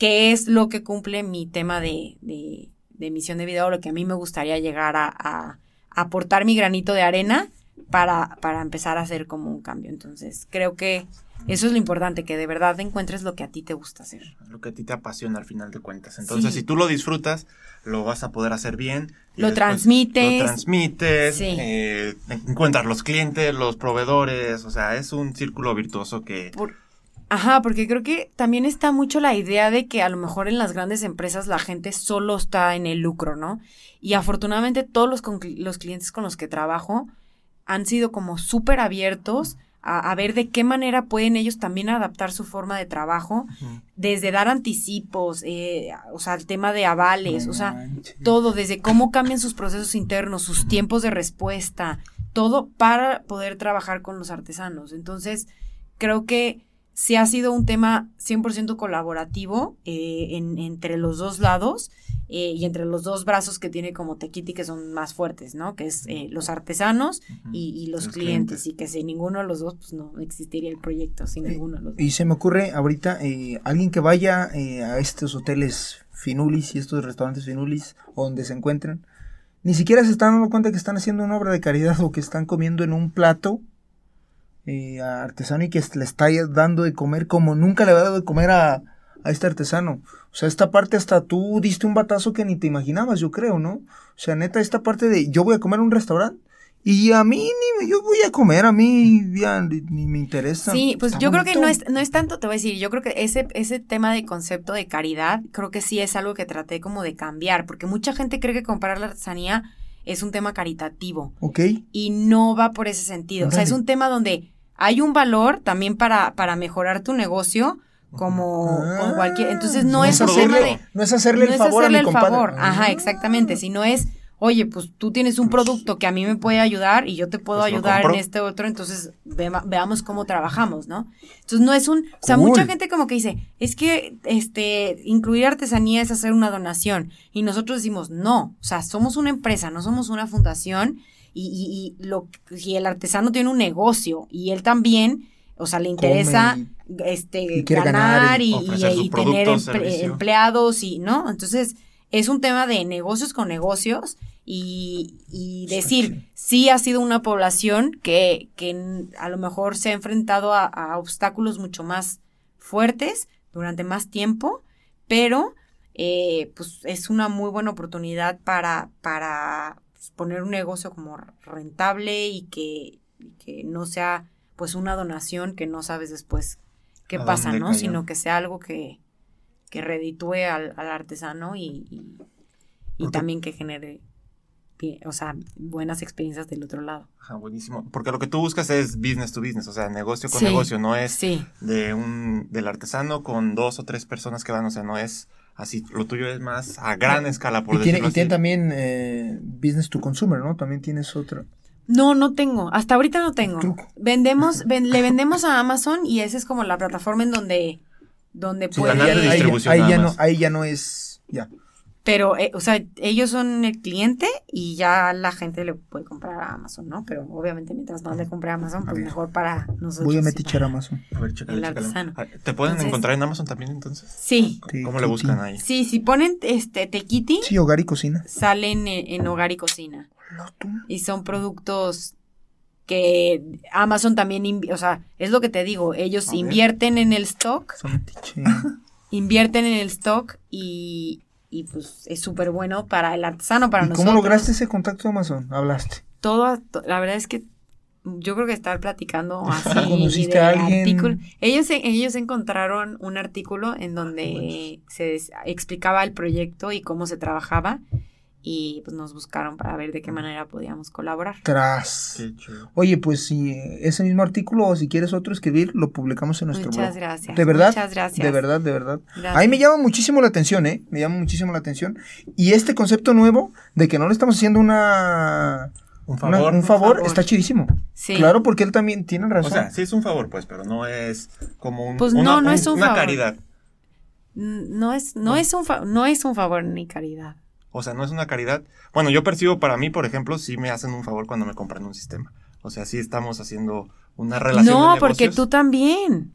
que es lo que cumple mi tema de, de, de misión de vida o lo que a mí me gustaría llegar a, a aportar mi granito de arena para, para empezar a hacer como un cambio. Entonces, creo que eso es lo importante, que de verdad encuentres lo que a ti te gusta hacer. Lo que a ti te apasiona al final de cuentas. Entonces, Sí. si tú lo disfrutas, lo vas a poder hacer bien. Lo transmites. Lo transmites. Sí. eh, encuentras los clientes, los proveedores. O sea, es un círculo virtuoso que. Por- Ajá, porque creo que también está mucho la idea de que a lo mejor en las grandes empresas la gente solo está en el lucro, ¿no? Y afortunadamente todos los, los clientes con los que trabajo han sido como súper abiertos a, a ver de qué manera pueden ellos también adaptar su forma de trabajo, desde dar anticipos, eh, o sea, el tema de avales, o sea, todo, desde cómo cambian sus procesos internos, sus tiempos de respuesta, todo para poder trabajar con los artesanos. Entonces, creo que sí ha sido un tema 100% colaborativo eh, en- entre los dos lados eh, y entre los dos brazos que tiene como Tequiti que son más fuertes, ¿no? Que es eh, los artesanos Ujú. y, y los, Los clientes, clientes. y que sin ninguno de los dos, pues no existiría el proyecto, sin Sí. ninguno de los dos. Y se me ocurre ahorita, eh, alguien que vaya eh, a estos hoteles Finulis y estos restaurantes Finulis, donde se encuentren, ni siquiera se están dando cuenta que están haciendo una obra de caridad o que están comiendo en un plato eh, a artesano y que le está dando de comer como nunca le había dado de comer a, a este artesano. O sea, esta parte hasta tú diste un batazo que ni te imaginabas, yo creo, ¿no? O sea, neta, esta parte de yo voy a comer en un restaurante y a mí ni me- yo voy a comer, a mí ya ni, ni me interesa. Sí, pues Está yo creo que no es, no es tanto, te voy a decir, yo creo que ese, ese tema de concepto de caridad, creo que sí es algo que traté como de cambiar, porque mucha gente cree que comprar la artesanía es un tema caritativo Ok. y no va por ese sentido. O sea, es un tema donde hay un valor también para, para mejorar tu negocio, como, como cualquier. Entonces no Ah, es producto. tema de No es hacerle no el es favor hacerle a mi el compadre. favor, ajá, Ah. exactamente, sino es, oye, pues tú tienes un producto que a mí me puede ayudar y yo te puedo Pues ayudar en este otro, entonces vea- veamos cómo trabajamos, ¿no? Entonces no es un, o sea, Cool. mucha gente como que dice, es que este incluir artesanía es hacer una donación y nosotros decimos, no, o sea, somos una empresa, no somos una fundación y, y, y lo y el artesano tiene un negocio y él también o sea, le interesa Come este y ganar ganar y tener servicio. empleados y, ¿no? Entonces, es un tema de negocios con negocios y, y decir, sí ha sido una población que, que a lo mejor se ha enfrentado a, a obstáculos mucho más fuertes durante más tiempo, pero eh, pues es una muy buena oportunidad para, para pues, poner un negocio como rentable y que, y que no sea pues una donación que no sabes después qué ¿A pasa, ¿no? cayó? Sino que sea algo que, que reditúe al, al artesano y, y, también que genere, bien- o sea, buenas experiencias del otro lado. Ajá, buenísimo. Porque lo que tú buscas es business to business, o sea, negocio con Sí. negocio, no es Sí, de un del artesano con dos o tres personas que van, o sea, no es así. Lo tuyo es más a gran escala, por Y tiene, decirlo y tiene también eh, business to consumer, ¿no? También tienes otra. No, no tengo. Hasta ahorita no tengo. Vendemos, *laughs* ven- le vendemos a Amazon y esa es como la plataforma en donde, donde Sí, puede. canal de ahí, distribución ahí ya no, ahí ya no es. Ya. Pero, eh, o sea, ellos son el cliente y ya la gente le puede comprar a Amazon, ¿no? Pero obviamente mientras más le compre a Amazon, pues mejor para nosotros. Voy a metichar a Amazon. A ver, chécale, El artesano. Ah, ¿Te pueden Entonces- encontrar en Amazon también entonces? Sí, Sí, ¿Cómo le sí, buscan ahí? sí, si ponen este Tequiti, Sí, hogar y cocina. salen en, en Hogar y Cocina. Y son productos que Amazon también, o sea, es lo que te digo, ellos invierten en el stock *laughs* invierten en el stock y, y, pues es súper bueno para el artesano, para ¿Y nosotros. cómo lograste ese contacto de Amazon? Hablaste. Todo, to- la verdad es que yo creo que estar platicando *laughs* así. ¿Conociste de a alguien? artículo- Ellos, ellos encontraron un artículo en donde se explicaba el proyecto y cómo se trabajaba y pues nos buscaron para ver de qué manera podíamos colaborar. Tras. Qué chido. Oye, pues si ese mismo artículo o si quieres otro escribir, lo publicamos en nuestro Muchas blog. gracias. De verdad. Muchas gracias. De verdad, de verdad. Gracias. Ahí me llama muchísimo la atención, ¿eh? Me llama muchísimo la atención. Y este concepto nuevo de que no le estamos haciendo una, Un una- favor. un favor, está chidísimo. Sí. Claro, porque él también tiene O razón. sea, sí es un favor, pues, pero no es como un, Pues una, no, no es un una favor. caridad. No es, no, es un fa- no es un favor ni caridad. O sea, no es una caridad. Bueno, yo percibo para mí, por ejemplo, sí me hacen un favor cuando me compran un sistema. O sea, sí estamos haciendo una relación No, de porque tú también.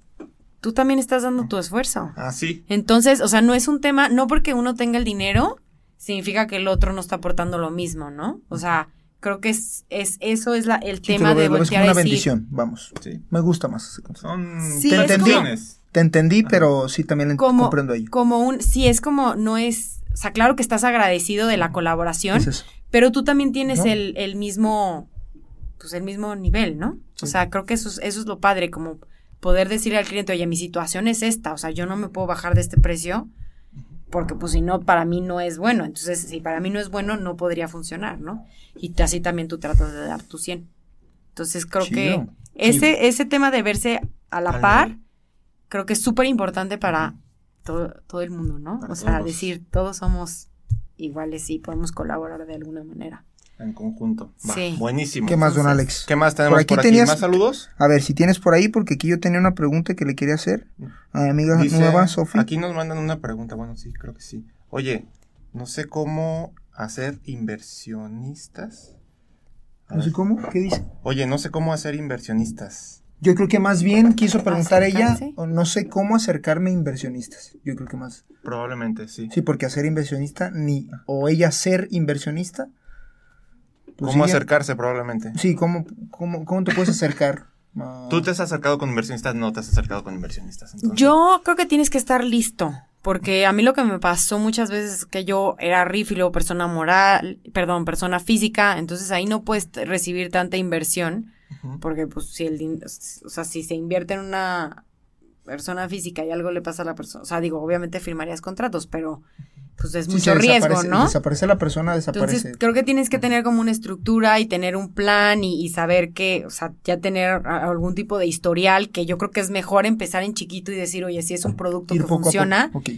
Tú también estás dando tu esfuerzo. Ah, sí. Entonces, o sea, no es un tema, no porque uno tenga el dinero, significa que el otro no está aportando lo mismo, ¿no? O sea, creo que es, es eso es la, el Sí, tema lo de lo voltear una a decir. bendición, vamos. Sí. Me gusta más. Son Sí, Te es como- percepciones. Te entendí, pero sí también Como, comprendo a ello. como un, sí, es como, no es, o sea, claro que estás agradecido de la colaboración, Es eso. pero tú también tienes ¿No? el, el mismo, pues el mismo nivel, ¿no? O sea, creo que eso es, eso es lo padre, como poder decirle al cliente, oye, mi situación es esta, o sea, yo no me puedo bajar de este precio, porque pues si no, para mí no es bueno. Entonces, si para mí no es bueno, no podría funcionar, ¿no? Y así también tú tratas de dar tu 100. Entonces, creo que Chido. ese, ese tema de verse a la Al par, creo que es súper importante para todo, todo el mundo, ¿no? Para o sea, todos. decir, todos somos iguales y podemos colaborar de alguna manera. En conjunto. Va, Sí. Buenísimo. ¿Qué más, don Alex? ¿Qué más tenemos Por aquí por aquí? tenías- ¿Más saludos? A ver, si tienes por ahí, porque aquí yo tenía una pregunta que le quería hacer a mi amiga Dice, nueva, Sofi. Aquí nos mandan una pregunta. Bueno, sí, creo que sí. Oye, no sé cómo hacer inversionistas. A No sé cómo, ¿qué dice? Oye, no sé cómo hacer inversionistas. Yo creo que más bien quiso preguntar ella, o no sé cómo acercarme a inversionistas. Yo creo que más. Probablemente, sí. Sí, porque hacer inversionista, ni, o ella ser inversionista. pues ¿Cómo ella- acercarse? Probablemente. Sí, ¿cómo, cómo, cómo te puedes acercar? *laughs* ¿Tú te has acercado con inversionistas? No te has acercado con inversionistas. entonces. Yo creo que tienes que estar listo, porque a mí lo que me pasó muchas veces es que yo era RIF y luego persona moral, perdón, persona física, entonces ahí no puedes recibir tanta inversión, Porque pues si el o sea, si se invierte en una persona física y algo le pasa a la persona, o sea, digo, obviamente firmarías contratos, pero pues es Sí, mucho riesgo, ¿no? Desaparece la persona, desaparece. Entonces, creo que tienes que tener como una estructura y tener un plan y, y saber que, o sea, ya tener algún tipo de historial, que yo creo que es mejor empezar en chiquito y decir, oye, si es un producto Ir que poco a funciona, poco.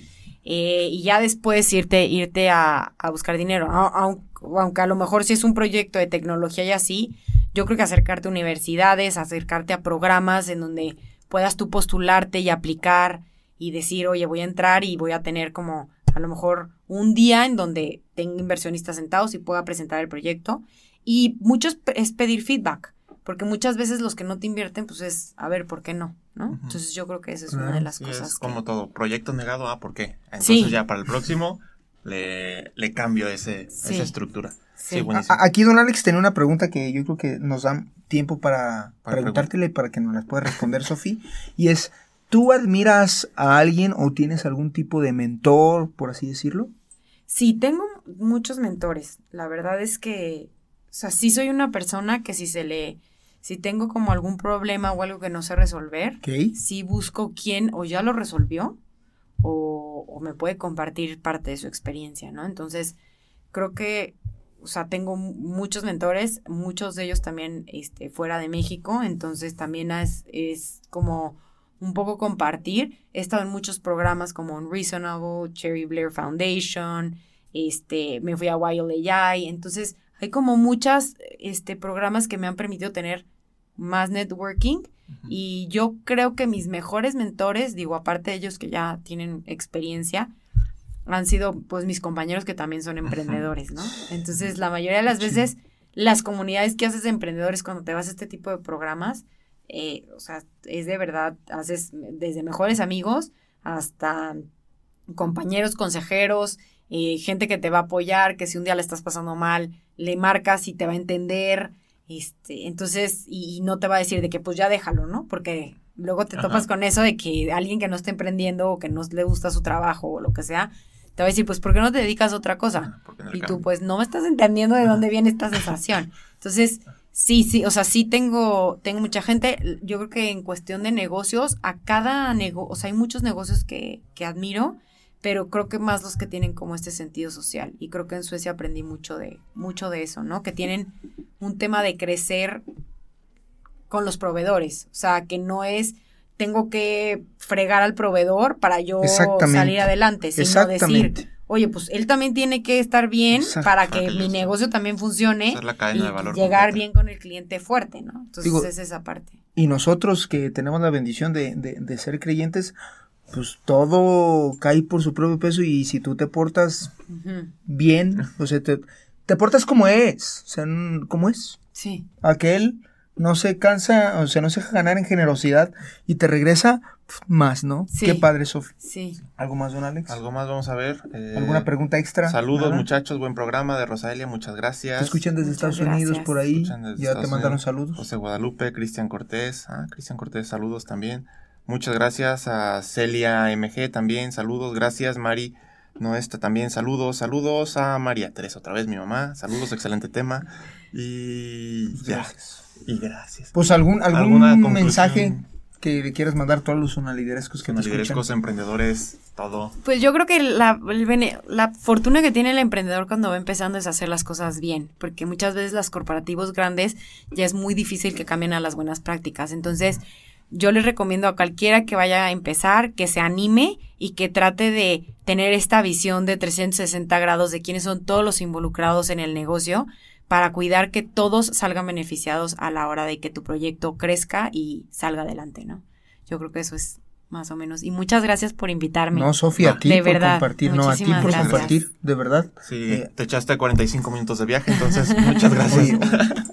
Eh, y ya después irte, irte a, a buscar dinero. A- aunque a lo mejor si es un proyecto de tecnología y así, yo creo que acercarte a universidades, acercarte a programas en donde puedas tú postularte y aplicar y decir, oye, voy a entrar y voy a tener como a lo mejor un día en donde tenga inversionistas sentados y pueda presentar el proyecto. Y muchos es pedir feedback, porque muchas veces los que no te invierten, pues es, a ver, ¿por qué no? ¿no? Entonces yo creo que esa es una de las Sí, cosas. es que- como todo. Proyecto negado, ah, ¿por qué? Entonces Sí. ya para el próximo le, le cambio ese, Sí. esa estructura. Sí. Buenísimo. Aquí don Alex tenía una pregunta que yo creo que nos da tiempo para, Para preguntártele para que nos las pueda responder Sofi. Y es, ¿tú admiras a alguien o tienes algún tipo de mentor, por así decirlo? Sí, tengo muchos mentores. La verdad es que sea, sí soy una persona que si se le, si tengo como algún problema o algo que no sé resolver, Ok. sí busco quién o ya lo resolvió o, o me puede compartir parte de su experiencia, ¿no? Entonces, creo que, o sea, tengo mu- muchos mentores, muchos de ellos también este, fuera de México, entonces también es, es como un poco compartir. He estado en muchos programas como Unreasonable, Cherry Blair Foundation, este, me fui a Wild AI, entonces hay como muchas este, programas que me han permitido tener más networking y yo creo que mis mejores mentores, digo, aparte de ellos que ya tienen experiencia, han sido pues mis compañeros que también son emprendedores, ¿no? Entonces, la mayoría de las veces, las comunidades que haces de emprendedores cuando te vas a este tipo de programas, eh, o sea, es de verdad, haces desde mejores amigos hasta compañeros, consejeros, eh, gente que te va a apoyar, que si un día le estás pasando mal, le marcas y te va a entender, este, entonces, y, y no te va a decir de que pues ya déjalo, ¿no? Porque luego te Ajá. topas con eso de que alguien que no está emprendiendo o que no le gusta su trabajo o lo que sea, te va a decir, pues, ¿por qué no te dedicas a otra cosa? Y tú, cambio- pues, no me estás entendiendo de dónde viene esta sensación. Entonces, sí, sí, o sea, sí tengo, tengo mucha gente. Yo creo que en cuestión de negocios, a cada negocio, o sea, hay muchos negocios que, que admiro, pero creo que más los que tienen como este sentido social. Y creo que en Suecia aprendí mucho de, mucho de eso, ¿no? Que tienen un tema de crecer con los proveedores. O sea, que no es tengo que fregar al proveedor para yo salir adelante, sino Exactamente. decir, oye, pues él también tiene que estar bien Exacto. para Para que que mi negocio también funcione la cadena y de valor llegar completa. bien con el cliente fuerte, ¿no? Entonces Digo- es esa parte. Y nosotros que tenemos la bendición de, de- de ser creyentes, pues todo cae por su propio peso y si tú te portas bien, o sea, te, te portas como es, o sea, como es. Sí. Aquel no se cansa, o sea, no se deja ganar en generosidad y te regresa más, ¿no? Sí. Qué padre, Sofi. Sí. ¿Algo más, don Alex? Algo más vamos a ver. Eh, ¿Alguna pregunta extra? Saludos Nada. muchachos, buen programa de Rosalia, muchas gracias. Te escuchan desde Muchas Estados Unidos por ahí. Ya Estados te mandaron Unidos. saludos. José Guadalupe, Cristian Cortés, ah, Cristian Cortés, saludos también. Muchas gracias a Celia MG también, saludos, gracias Mari Noesta también, saludos, saludos a María Teresa otra vez, mi mamá, saludos, excelente tema. Y ya, Gracias. Y gracias. Pues algún, algún mensaje que le quieras mandar a todos los sonaliderescos que Con te escuchan. liderescos, emprendedores, todo. Pues yo creo que la, el bene- la fortuna que tiene el emprendedor cuando va empezando es hacer las cosas bien, porque muchas veces las corporativos grandes ya es muy difícil que cambien a las buenas prácticas. Entonces, yo les recomiendo a cualquiera que vaya a empezar que se anime y que trate de tener esta visión de 360 grados de quiénes son todos los involucrados en el negocio para cuidar que todos salgan beneficiados a la hora de que tu proyecto crezca y salga adelante, ¿no? Yo creo que eso es más o menos. Y muchas gracias por invitarme. No, Sofía, a ti de por verdad, compartir. No, a ti por gracias. compartir, de verdad. Sí, Eh, te echaste 45 minutos de viaje, entonces muchas gracias. Oye,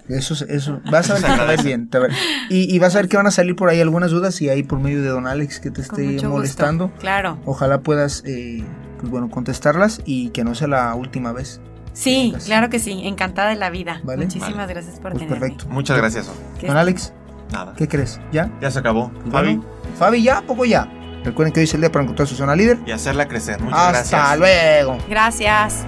eso, es- eso, vas a ver a agradece. bien. te ver. Y, y vas a ver que van a salir por ahí algunas dudas y ahí por medio de Don Alex que te esté molestando. gusto. Claro. Ojalá puedas, eh, pues bueno, contestarlas y que no sea la última vez. Sí, claro que sí. Encantada de la vida. Vale. Muchísimas Vale. gracias por Pues tenerme. perfecto. Muchas gracias. Don Alex, Nada, ¿qué crees? ¿Ya? ya se acabó. Pues Fabi, bueno, Fabi, ya, ¿A poco ya. Recuerden que hoy es el día para encontrar su zona líder. y hacerla crecer. Muchas Hasta gracias. luego. Gracias.